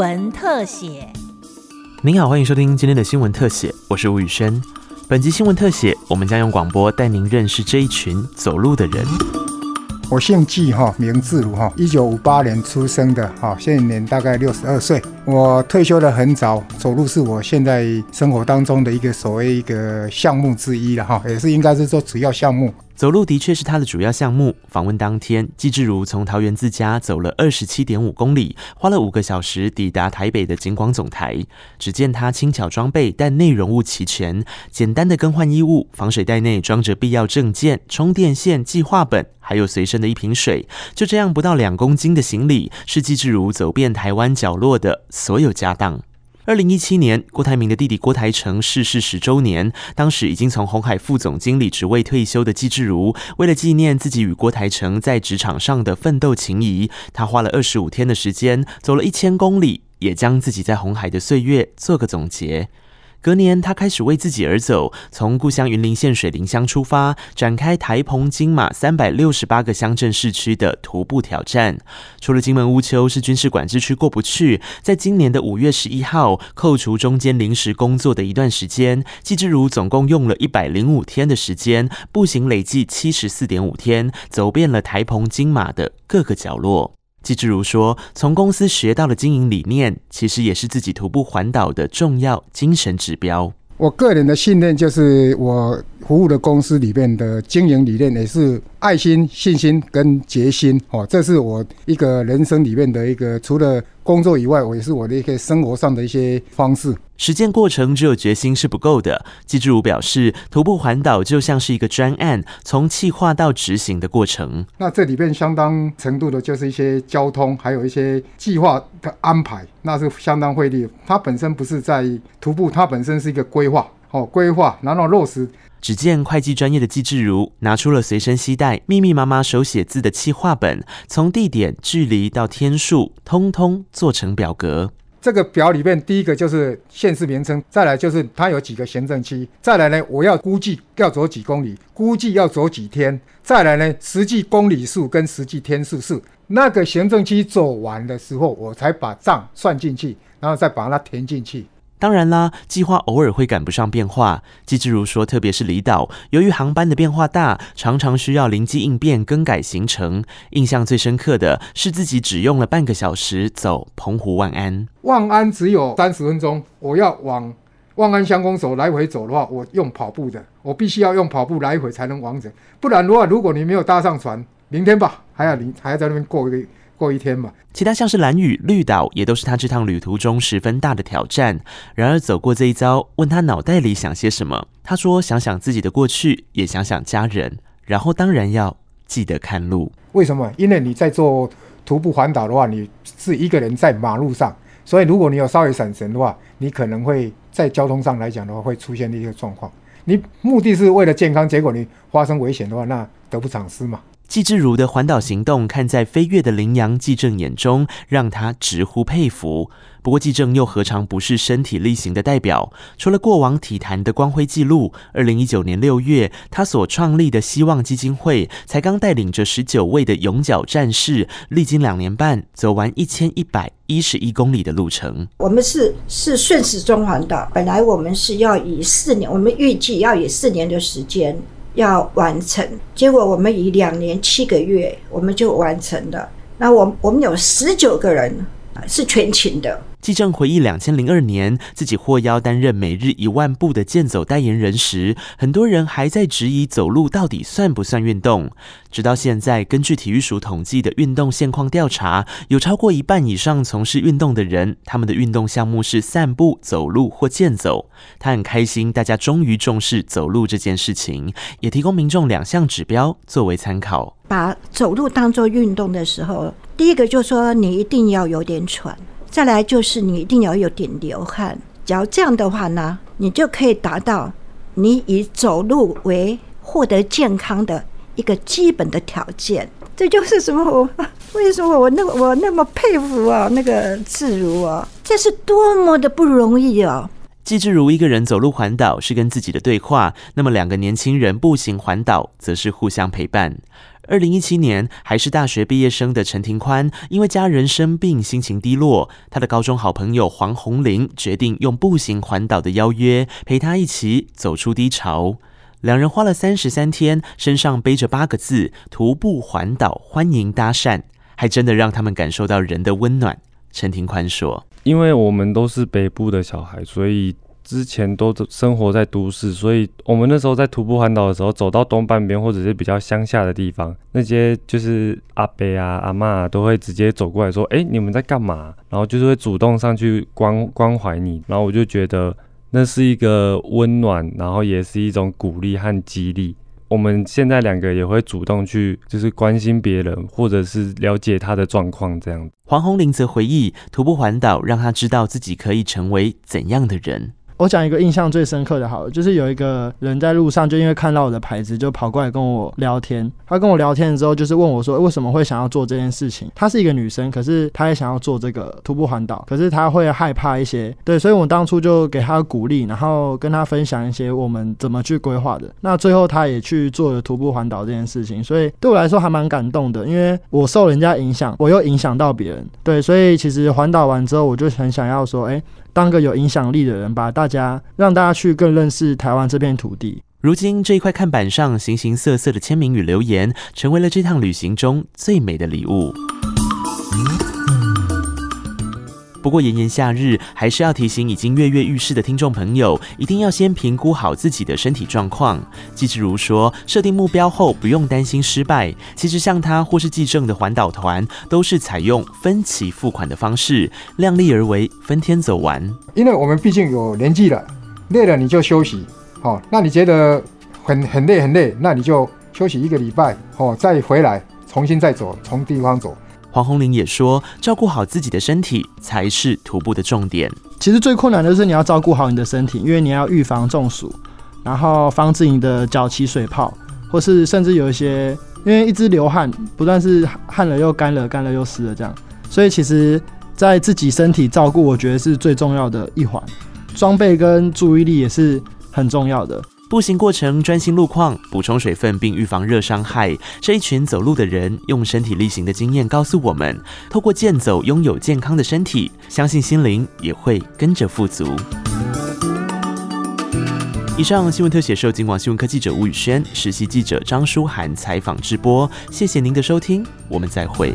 闻特写。您好，欢迎收听今天的新闻特写，我是吴宇轩。本集新闻特写，我们将用广播带您认识这一群走路的人。我姓纪哈，名字如哈，一九五八年出生的哈，现年大概六十二岁。我退休的很早，走路是我现在生活当中的一个所谓一个项目之一了哈，也是应该是做主要项目。走路的确是他的主要项目。访问当天，季志如从桃园自家走了二十七点五公里，花了五个小时抵达台北的景广总台。只见他轻巧装备，但内容物齐全，简单的更换衣物，防水袋内装着必要证件、充电线、计划本，还有随身的一瓶水。就这样，不到两公斤的行李，是季志如走遍台湾角落的所有家当。二零一七年，郭台铭的弟弟郭台成逝世十周年。当时已经从红海副总经理职位退休的季志如，为了纪念自己与郭台成在职场上的奋斗情谊，他花了二十五天的时间，走了一千公里，也将自己在红海的岁月做个总结。隔年，他开始为自己而走，从故乡云林县水林乡出发，展开台澎金马三百六十八个乡镇市区的徒步挑战。除了金门乌丘是军事管制区过不去，在今年的五月十一号，扣除中间临时工作的一段时间，季志如总共用了一百零五天的时间，步行累计七十四点五天，走遍了台澎金马的各个角落。季志如说：“从公司学到的经营理念，其实也是自己徒步环岛的重要精神指标。我个人的信念就是，我服务的公司里面的经营理念也是爱心、信心跟决心。哦，这是我一个人生里面的一个，除了工作以外，我也是我的一个生活上的一些方式。”实践过程只有决心是不够的。季志如表示，徒步环岛就像是一个专案，从计划到执行的过程。那这里边相当程度的就是一些交通，还有一些计划的安排，那是相当费力。它本身不是在徒步，它本身是一个规划，哦，规划然后落实。只见会计专业的季志如拿出了随身携带、密密麻麻手写字的计划本，从地点、距离到天数，通通做成表格。这个表里面，第一个就是县市名称，再来就是它有几个行政区，再来呢，我要估计要走几公里，估计要走几天，再来呢，实际公里数跟实际天数是那个行政区走完的时候，我才把账算进去，然后再把它填进去。当然啦，计划偶尔会赶不上变化。季志如说，特别是离岛，由于航班的变化大，常常需要灵机应变更改行程。印象最深刻的是自己只用了半个小时走澎湖万安。万安只有三十分钟，我要往万安乡公所来回走的话，我用跑步的，我必须要用跑步来回才能完整。不然的话，如果你没有搭上船，明天吧，还要你还要在那边过一个。过一天嘛，其他像是蓝雨、绿岛，也都是他这趟旅途中十分大的挑战。然而走过这一遭，问他脑袋里想些什么，他说想想自己的过去，也想想家人，然后当然要记得看路。为什么？因为你在做徒步环岛的话，你是一个人在马路上，所以如果你有稍微闪神的话，你可能会在交通上来讲的话，会出现一些状况。你目的是为了健康，结果你发生危险的话，那得不偿失嘛。季志如的环岛行动，看在飞跃的羚羊季正眼中，让他直呼佩服。不过，季正又何尝不是身体力行的代表？除了过往体坛的光辉记录，二零一九年六月，他所创立的希望基金会，才刚带领着十九位的勇脚战士，历经两年半，走完一千一百一十一公里的路程。我们是是顺时钟环岛，本来我们是要以四年，我们预计要以四年的时间。要完成，结果我们以两年七个月，我们就完成了。那我我们有十九个人是全勤的。季正回忆，两千零二年自己获邀担任每日一万步的健走代言人时，很多人还在质疑走路到底算不算运动。直到现在，根据体育署统计的运动现况调查，有超过一半以上从事运动的人，他们的运动项目是散步、走路或健走。他很开心，大家终于重视走路这件事情，也提供民众两项指标作为参考。把走路当做运动的时候，第一个就说你一定要有点喘。再来就是你一定要有点流汗，只要这样的话呢，你就可以达到你以走路为获得健康的一个基本的条件。这就是什么？我为什么我那我那么佩服啊？那个自如啊，这是多么的不容易啊！季志如一个人走路环岛是跟自己的对话，那么两个年轻人步行环岛则是互相陪伴。二零一七年，还是大学毕业生的陈庭宽，因为家人生病，心情低落。他的高中好朋友黄红玲决定用步行环岛的邀约，陪他一起走出低潮。两人花了三十三天，身上背着八个字：徒步环岛，欢迎搭讪，还真的让他们感受到人的温暖。陈庭宽说：“因为我们都是北部的小孩，所以。”之前都生活在都市，所以我们那时候在徒步环岛的时候，走到东半边或者是比较乡下的地方，那些就是阿伯啊、阿妈都会直接走过来说：“哎，你们在干嘛？”然后就是会主动上去关关怀你。然后我就觉得那是一个温暖，然后也是一种鼓励和激励。我们现在两个也会主动去，就是关心别人，或者是了解他的状况这样。黄宏林则回忆，徒步环岛让他知道自己可以成为怎样的人。我讲一个印象最深刻的，好，就是有一个人在路上，就因为看到我的牌子，就跑过来跟我聊天。他跟我聊天的时候，就是问我说，为什么会想要做这件事情？她是一个女生，可是她也想要做这个徒步环岛，可是她会害怕一些。对，所以我当初就给她鼓励，然后跟她分享一些我们怎么去规划的。那最后她也去做了徒步环岛这件事情，所以对我来说还蛮感动的，因为我受人家影响，我又影响到别人。对，所以其实环岛完之后，我就很想要说，哎。当个有影响力的人，把大家让大家去更认识台湾这片土地。如今这一块看板上形形色色的签名与留言，成为了这趟旅行中最美的礼物。不过炎炎夏日，还是要提醒已经跃跃欲试的听众朋友，一定要先评估好自己的身体状况。季志如说，设定目标后不用担心失败。其实像他或是季正的环岛团，都是采用分期付款的方式，量力而为，分天走完。因为我们毕竟有年纪了，累了你就休息，好，那你觉得很很累很累，那你就休息一个礼拜，哦，再回来重新再走，从地方走。黄宏林也说，照顾好自己的身体才是徒步的重点。其实最困难的是你要照顾好你的身体，因为你要预防中暑，然后防止你的脚起水泡，或是甚至有一些，因为一直流汗，不断是汗了又干了，干了又湿了这样。所以其实，在自己身体照顾，我觉得是最重要的一环。装备跟注意力也是很重要的。步行过程专心路况，补充水分，并预防热伤害。这一群走路的人用身体力行的经验告诉我们：透过健走拥有健康的身体，相信心灵也会跟着富足。以上新闻特写受金广新闻科记者吴宇轩、实习记者张舒涵采访直播。谢谢您的收听，我们再会。